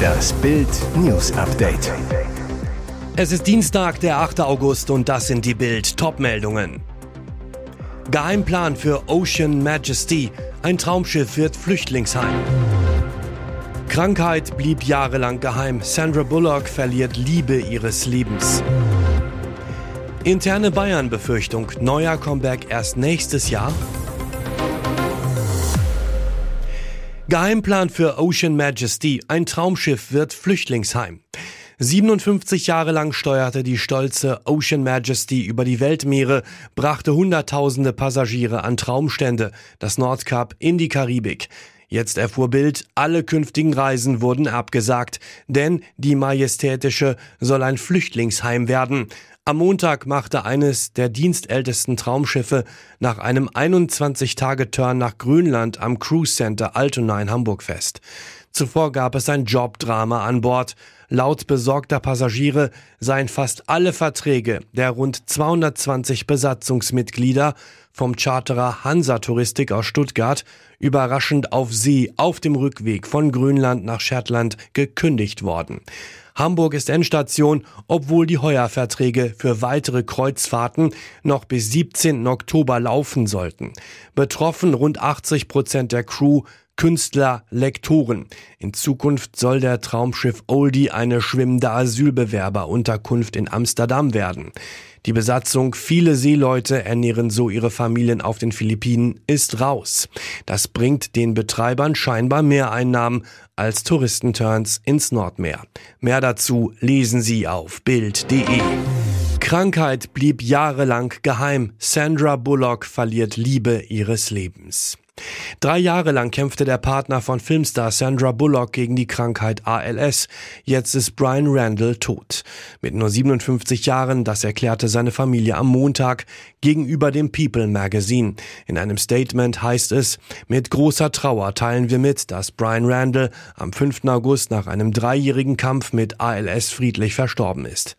Das Bild News Update. Es ist Dienstag, der 8. August und das sind die Bild Topmeldungen. Geheimplan für Ocean Majesty. Ein Traumschiff wird Flüchtlingsheim. Krankheit blieb jahrelang geheim. Sandra Bullock verliert Liebe ihres Lebens. Interne Bayern-Befürchtung. Neuer Comeback erst nächstes Jahr. Geheimplan für Ocean Majesty. Ein Traumschiff wird Flüchtlingsheim. 57 Jahre lang steuerte die stolze Ocean Majesty über die Weltmeere, brachte Hunderttausende Passagiere an Traumstände, das Nordkap in die Karibik. Jetzt erfuhr Bild, alle künftigen Reisen wurden abgesagt, denn die Majestätische soll ein Flüchtlingsheim werden. Am Montag machte eines der dienstältesten Traumschiffe nach einem 21-Tage-Turn nach Grönland am Cruise Center Altona in Hamburg fest. Zuvor gab es ein Jobdrama an Bord. Laut besorgter Passagiere seien fast alle Verträge der rund 220 Besatzungsmitglieder vom Charterer Hansa Touristik aus Stuttgart überraschend auf See auf dem Rückweg von Grönland nach Shetland gekündigt worden. Hamburg ist Endstation, obwohl die Heuerverträge für weitere Kreuzfahrten noch bis 17. Oktober laufen sollten. Betroffen rund 80 Prozent der Crew, Künstler, Lektoren. In Zukunft soll der Traumschiff Oldie eine schwimmende Asylbewerberunterkunft in Amsterdam werden. Die Besatzung, viele Seeleute ernähren so ihre Familien auf den Philippinen, ist raus. Das bringt den Betreibern scheinbar mehr Einnahmen als Touristenturns ins Nordmeer. Mehr dazu lesen Sie auf Bild.de. Krankheit blieb jahrelang geheim. Sandra Bullock verliert Liebe ihres Lebens. Drei Jahre lang kämpfte der Partner von Filmstar Sandra Bullock gegen die Krankheit ALS. Jetzt ist Brian Randall tot. Mit nur 57 Jahren, das erklärte seine Familie am Montag gegenüber dem People Magazine. In einem Statement heißt es, mit großer Trauer teilen wir mit, dass Brian Randall am 5. August nach einem dreijährigen Kampf mit ALS friedlich verstorben ist.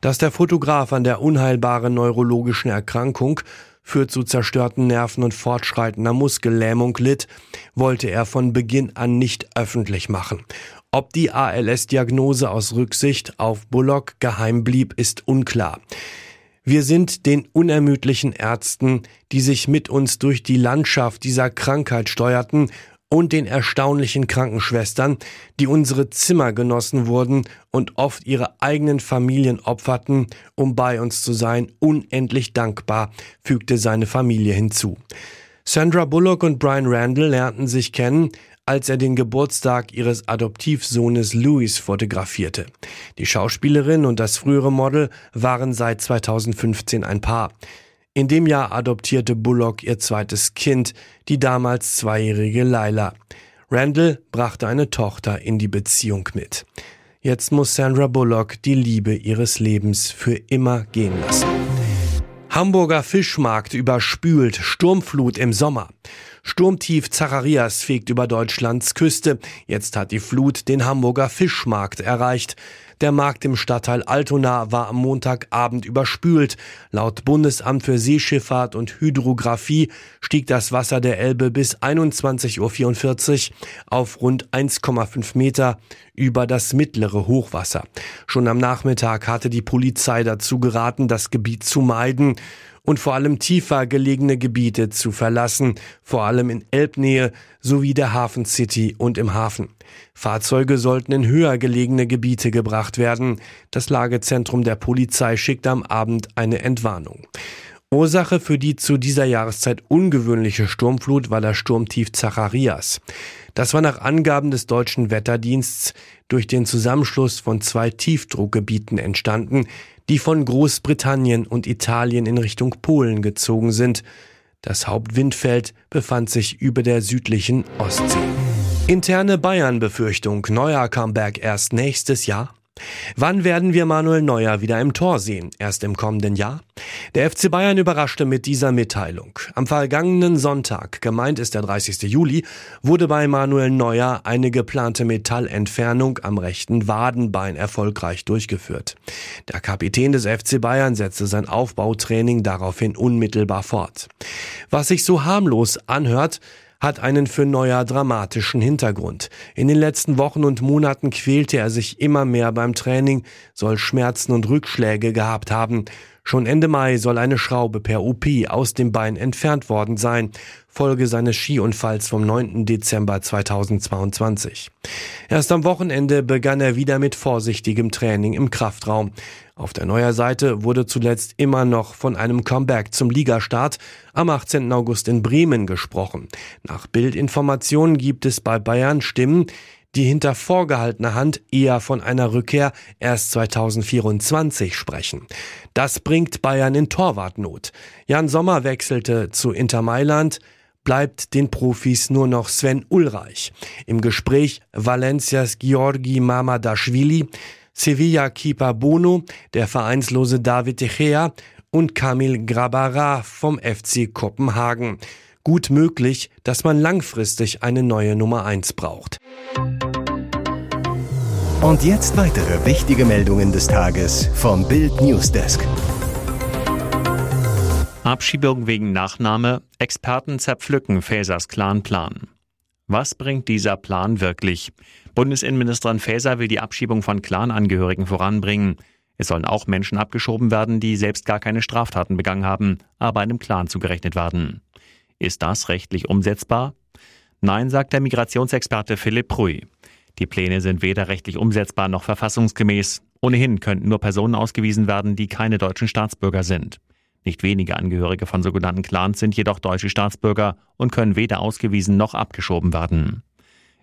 Dass der Fotograf an der unheilbaren neurologischen Erkrankung führt zu zerstörten Nerven und fortschreitender Muskellähmung litt, wollte er von Beginn an nicht öffentlich machen. Ob die ALS-Diagnose aus Rücksicht auf Bullock geheim blieb, ist unklar. Wir sind den unermüdlichen Ärzten, die sich mit uns durch die Landschaft dieser Krankheit steuerten und den erstaunlichen Krankenschwestern, die unsere Zimmergenossen wurden und oft ihre eigenen Familien opferten, um bei uns zu sein, unendlich dankbar, fügte seine Familie hinzu. Sandra Bullock und Brian Randall lernten sich kennen, als er den Geburtstag ihres Adoptivsohnes Louis fotografierte. Die Schauspielerin und das frühere Model waren seit 2015 ein Paar. In dem Jahr adoptierte Bullock ihr zweites Kind, die damals zweijährige Laila. Randall brachte eine Tochter in die Beziehung mit. Jetzt muss Sandra Bullock die Liebe ihres Lebens für immer gehen lassen. Hamburger Fischmarkt überspült, Sturmflut im Sommer. Sturmtief Zacharias fegt über Deutschlands Küste. Jetzt hat die Flut den Hamburger Fischmarkt erreicht. Der Markt im Stadtteil Altona war am Montagabend überspült. Laut Bundesamt für Seeschifffahrt und Hydrographie stieg das Wasser der Elbe bis 21.44 Uhr auf rund 1,5 Meter über das mittlere Hochwasser. Schon am Nachmittag hatte die Polizei dazu geraten, das Gebiet zu meiden und vor allem tiefer gelegene Gebiete zu verlassen, vor allem in Elbnähe sowie der Hafen City und im Hafen. Fahrzeuge sollten in höher gelegene Gebiete gebracht werden. Das Lagezentrum der Polizei schickt am Abend eine Entwarnung. Ursache für die zu dieser Jahreszeit ungewöhnliche Sturmflut war das Sturmtief Zacharias. Das war nach Angaben des deutschen Wetterdiensts durch den Zusammenschluss von zwei Tiefdruckgebieten entstanden, die von Großbritannien und Italien in Richtung Polen gezogen sind. Das Hauptwindfeld befand sich über der südlichen Ostsee. Interne Bayern-Befürchtung, neuer Comeback erst nächstes Jahr. Wann werden wir Manuel Neuer wieder im Tor sehen? Erst im kommenden Jahr? Der FC Bayern überraschte mit dieser Mitteilung. Am vergangenen Sonntag, gemeint ist der 30. Juli, wurde bei Manuel Neuer eine geplante Metallentfernung am rechten Wadenbein erfolgreich durchgeführt. Der Kapitän des FC Bayern setzte sein Aufbautraining daraufhin unmittelbar fort. Was sich so harmlos anhört, hat einen für Neuer dramatischen Hintergrund. In den letzten Wochen und Monaten quälte er sich immer mehr beim Training, soll Schmerzen und Rückschläge gehabt haben. Schon Ende Mai soll eine Schraube per OP aus dem Bein entfernt worden sein, Folge seines Skiunfalls vom 9. Dezember 2022. Erst am Wochenende begann er wieder mit vorsichtigem Training im Kraftraum. Auf der Neuer Seite wurde zuletzt immer noch von einem Comeback zum Ligastart am 18. August in Bremen gesprochen. Nach Bildinformationen gibt es bei Bayern Stimmen, die hinter vorgehaltener Hand eher von einer Rückkehr erst 2024 sprechen. Das bringt Bayern in Torwartnot. Jan Sommer wechselte zu Inter Mailand, bleibt den Profis nur noch Sven Ulreich. Im Gespräch Valencias Georgi Mamadashvili, Sevilla-Keeper Bono, der vereinslose David De und Kamil Grabara vom FC Kopenhagen. Gut möglich, dass man langfristig eine neue Nummer 1 braucht. Und jetzt weitere wichtige Meldungen des Tages vom Bild Newsdesk. Abschiebung wegen Nachname. Experten zerpflücken Fäsers Clan-Plan. Was bringt dieser Plan wirklich? Bundesinnenministerin Faeser will die Abschiebung von Clanangehörigen voranbringen. Es sollen auch Menschen abgeschoben werden, die selbst gar keine Straftaten begangen haben, aber einem Clan zugerechnet werden. Ist das rechtlich umsetzbar? Nein, sagt der Migrationsexperte Philipp Pruy. Die Pläne sind weder rechtlich umsetzbar noch verfassungsgemäß. Ohnehin könnten nur Personen ausgewiesen werden, die keine deutschen Staatsbürger sind. Nicht wenige Angehörige von sogenannten Clans sind jedoch deutsche Staatsbürger und können weder ausgewiesen noch abgeschoben werden.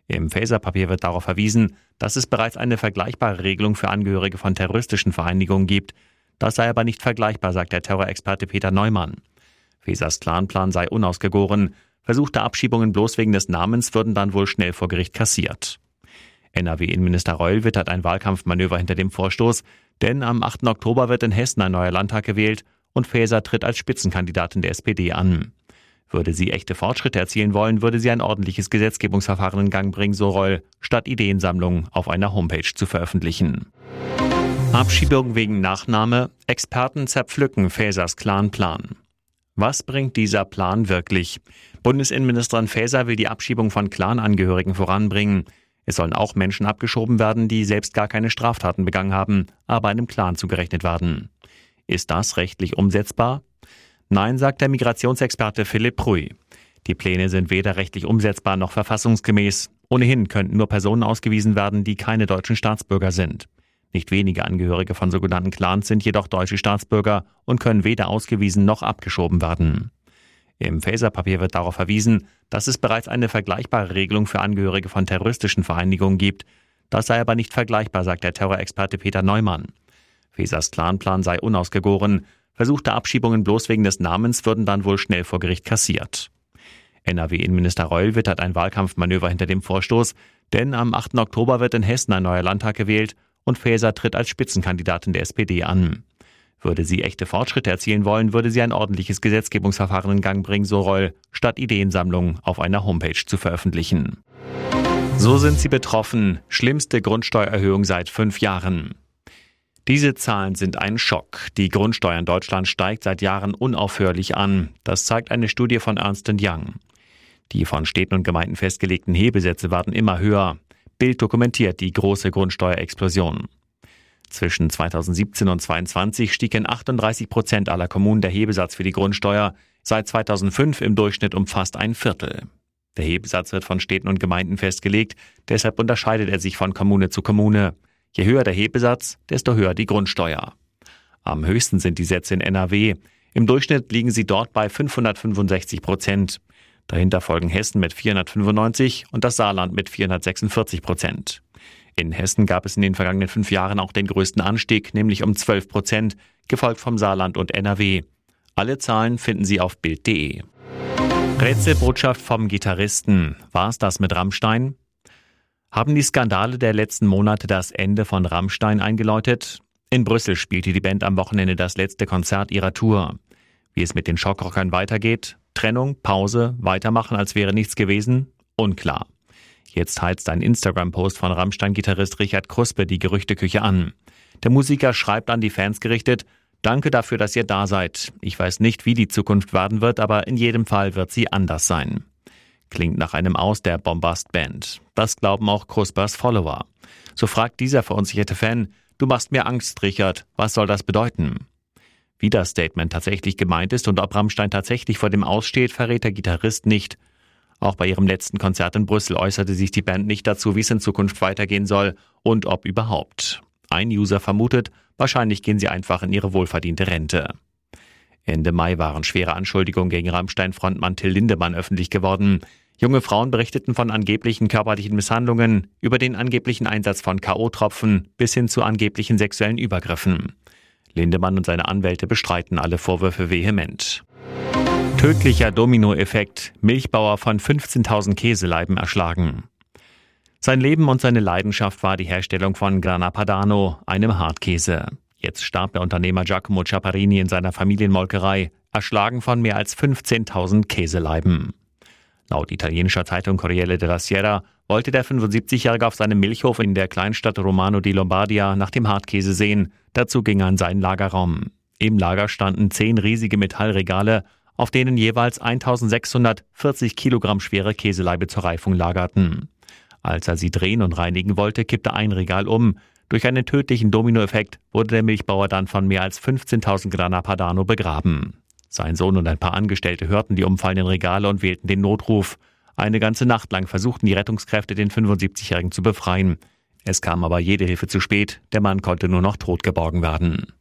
Im Faser-Papier wird darauf verwiesen, dass es bereits eine vergleichbare Regelung für Angehörige von terroristischen Vereinigungen gibt. Das sei aber nicht vergleichbar, sagt der Terrorexperte Peter Neumann. Fesers Clanplan sei unausgegoren. Versuchte Abschiebungen bloß wegen des Namens würden dann wohl schnell vor Gericht kassiert. NRW-Innenminister Reul wittert ein Wahlkampfmanöver hinter dem Vorstoß, denn am 8. Oktober wird in Hessen ein neuer Landtag gewählt und Faeser tritt als Spitzenkandidatin der SPD an. Würde sie echte Fortschritte erzielen wollen, würde sie ein ordentliches Gesetzgebungsverfahren in Gang bringen, so Reul, statt Ideensammlungen auf einer Homepage zu veröffentlichen. Abschiebung wegen Nachname. Experten zerpflücken Faesers Clan-Plan. Was bringt dieser Plan wirklich? Bundesinnenministerin Faeser will die Abschiebung von Clanangehörigen voranbringen. Es sollen auch Menschen abgeschoben werden, die selbst gar keine Straftaten begangen haben, aber einem Clan zugerechnet werden. Ist das rechtlich umsetzbar? Nein, sagt der Migrationsexperte Philipp Pruy. Die Pläne sind weder rechtlich umsetzbar noch verfassungsgemäß. Ohnehin könnten nur Personen ausgewiesen werden, die keine deutschen Staatsbürger sind. Nicht wenige Angehörige von sogenannten Clans sind jedoch deutsche Staatsbürger und können weder ausgewiesen noch abgeschoben werden. Im Faser-Papier wird darauf verwiesen, dass es bereits eine vergleichbare Regelung für Angehörige von terroristischen Vereinigungen gibt. Das sei aber nicht vergleichbar, sagt der Terrorexperte Peter Neumann. Fesers Clanplan sei unausgegoren. Versuchte Abschiebungen bloß wegen des Namens würden dann wohl schnell vor Gericht kassiert. NRW-Innenminister Reul wittert ein Wahlkampfmanöver hinter dem Vorstoß, denn am 8. Oktober wird in Hessen ein neuer Landtag gewählt und Faeser tritt als Spitzenkandidatin der SPD an. Würde sie echte Fortschritte erzielen wollen, würde sie ein ordentliches Gesetzgebungsverfahren in Gang bringen, so Reul, statt Ideensammlungen auf einer Homepage zu veröffentlichen. So sind sie betroffen. Schlimmste Grundsteuererhöhung seit fünf Jahren. Diese Zahlen sind ein Schock. Die Grundsteuer in Deutschland steigt seit Jahren unaufhörlich an. Das zeigt eine Studie von Ernst Young. Die von Städten und Gemeinden festgelegten Hebesätze werden immer höher. Bild dokumentiert die große Grundsteuerexplosion. Zwischen 2017 und 2022 stieg in 38 Prozent aller Kommunen der Hebesatz für die Grundsteuer, seit 2005 im Durchschnitt um fast ein Viertel. Der Hebesatz wird von Städten und Gemeinden festgelegt, deshalb unterscheidet er sich von Kommune zu Kommune. Je höher der Hebesatz, desto höher die Grundsteuer. Am höchsten sind die Sätze in NRW. Im Durchschnitt liegen sie dort bei 565 Prozent. Dahinter folgen Hessen mit 495 und das Saarland mit 446 Prozent. In Hessen gab es in den vergangenen fünf Jahren auch den größten Anstieg, nämlich um 12 Prozent, gefolgt vom Saarland und NRW. Alle Zahlen finden Sie auf Bild.de. Rätselbotschaft vom Gitarristen. War es das mit Rammstein? Haben die Skandale der letzten Monate das Ende von Rammstein eingeläutet? In Brüssel spielte die Band am Wochenende das letzte Konzert ihrer Tour. Wie es mit den Schockrockern weitergeht? Trennung, Pause, weitermachen, als wäre nichts gewesen? Unklar. Jetzt heizt ein Instagram-Post von Rammstein-Gitarrist Richard Kruspe die Gerüchteküche an. Der Musiker schreibt an die Fans gerichtet, Danke dafür, dass ihr da seid. Ich weiß nicht, wie die Zukunft werden wird, aber in jedem Fall wird sie anders sein. Klingt nach einem Aus der Bombast-Band. Das glauben auch Krusbers Follower. So fragt dieser verunsicherte Fan, du machst mir Angst, Richard, was soll das bedeuten? Wie das Statement tatsächlich gemeint ist und ob Rammstein tatsächlich vor dem Aussteht, verrät der Gitarrist nicht. Auch bei ihrem letzten Konzert in Brüssel äußerte sich die Band nicht dazu, wie es in Zukunft weitergehen soll und ob überhaupt. Ein User vermutet, wahrscheinlich gehen sie einfach in ihre wohlverdiente Rente. Ende Mai waren schwere Anschuldigungen gegen Rammstein-Frontmann Till Lindemann öffentlich geworden. Junge Frauen berichteten von angeblichen körperlichen Misshandlungen, über den angeblichen Einsatz von K.O.-Tropfen bis hin zu angeblichen sexuellen Übergriffen. Lindemann und seine Anwälte bestreiten alle Vorwürfe vehement. Tödlicher Dominoeffekt. Milchbauer von 15.000 Käseleiben erschlagen. Sein Leben und seine Leidenschaft war die Herstellung von Grana Padano, einem Hartkäse. Jetzt starb der Unternehmer Giacomo Ciapparini in seiner Familienmolkerei, erschlagen von mehr als 15.000 Käseleiben. Laut italienischer Zeitung Corriere della Sierra wollte der 75-Jährige auf seinem Milchhof in der Kleinstadt Romano di Lombardia nach dem Hartkäse sehen. Dazu ging er in seinen Lagerraum. Im Lager standen zehn riesige Metallregale, auf denen jeweils 1640 Kilogramm schwere Käseleibe zur Reifung lagerten. Als er sie drehen und reinigen wollte, kippte ein Regal um. Durch einen tödlichen Dominoeffekt wurde der Milchbauer dann von mehr als 15.000 Grana Padano begraben. Sein Sohn und ein paar Angestellte hörten die umfallenden Regale und wählten den Notruf. Eine ganze Nacht lang versuchten die Rettungskräfte, den 75-Jährigen zu befreien. Es kam aber jede Hilfe zu spät. Der Mann konnte nur noch tot geborgen werden.